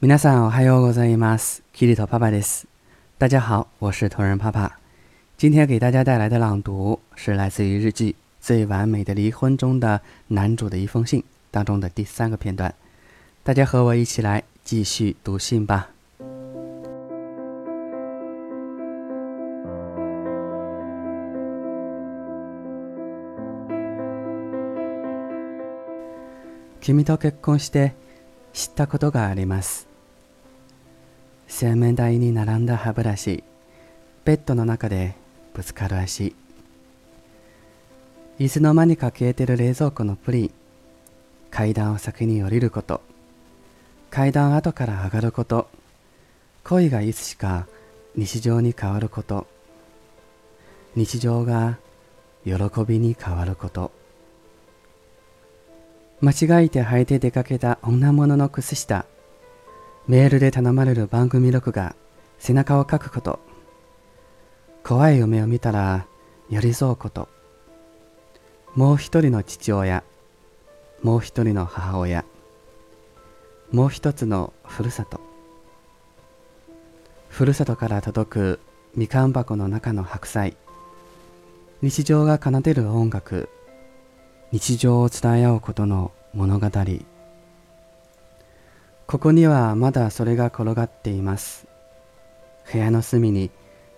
皆さんおはようございます。キリトパパです。大家好，我是同人爸爸。今天给大家带来的朗读是来自于日记《最完美的离婚》中的男主的一封信当中的第三个片段。大家和我一起来继续读信吧。君と結婚して知ったことがあります。 洗面台に並んだ歯ブラシ、ベッドの中でぶつかる足、いつの間にか消えてる冷蔵庫のプリン、階段を先に降りること、階段後から上がること、恋がいつしか日常に変わること、日常が喜びに変わること、間違えて履いて出かけた女物の靴下、メールで頼まれる番組録画、背中をかくこと、怖い夢を見たら寄り添うこと、もう一人の父親、もう一人の母親、もう一つのふるさと。ふるさとから届くみかん箱の中の白菜、日常が奏でる音楽、日常を伝え合うことの物語。ここにはまだそれが転がっています。部屋の隅に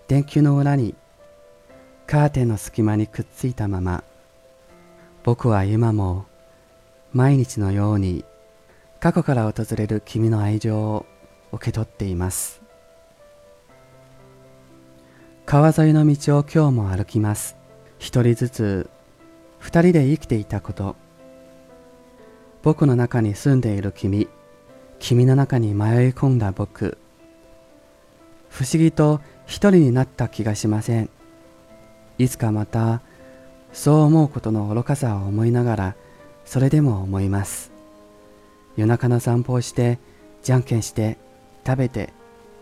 電球の裏にカーテンの隙間にくっついたまま僕は今も毎日のように過去から訪れる君の愛情を受け取っています。川沿いの道を今日も歩きます。一人ずつ二人で生きていたこと。僕の中に住んでいる君。君の中に迷い込んだ僕。不思議と一人になった気がしません。いつかまたそう思うことの愚かさを思いながらそれでも思います。夜中の散歩をしてじゃんけんして食べて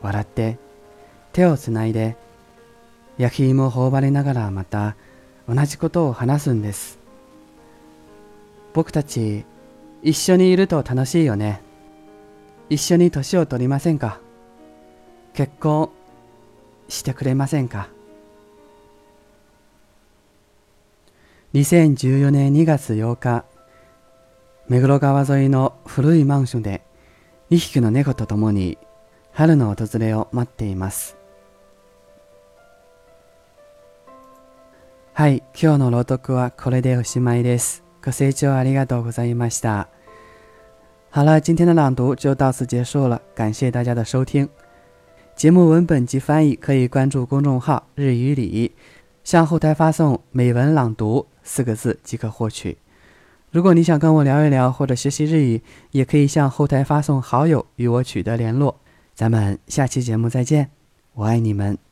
笑って手をつないで焼き芋を頬張りながらまた同じことを話すんです。僕たち一緒にいると楽しいよね。一緒に年を取りませんか？結婚してくれませんか？2014年2月8日目黒川沿いの古いマンションで2匹の猫と共に春の訪れを待っていますはい、今日の朗読はこれでおしまいです。ご清聴ありがとうございました。好了，今天的朗读就到此结束了，感谢大家的收听。节目文本及翻译可以关注公众号“日语里”，向后台发送“美文朗读”四个字即可获取。如果你想跟我聊一聊或者学习日语，也可以向后台发送好友与我取得联络。咱们下期节目再见，我爱你们。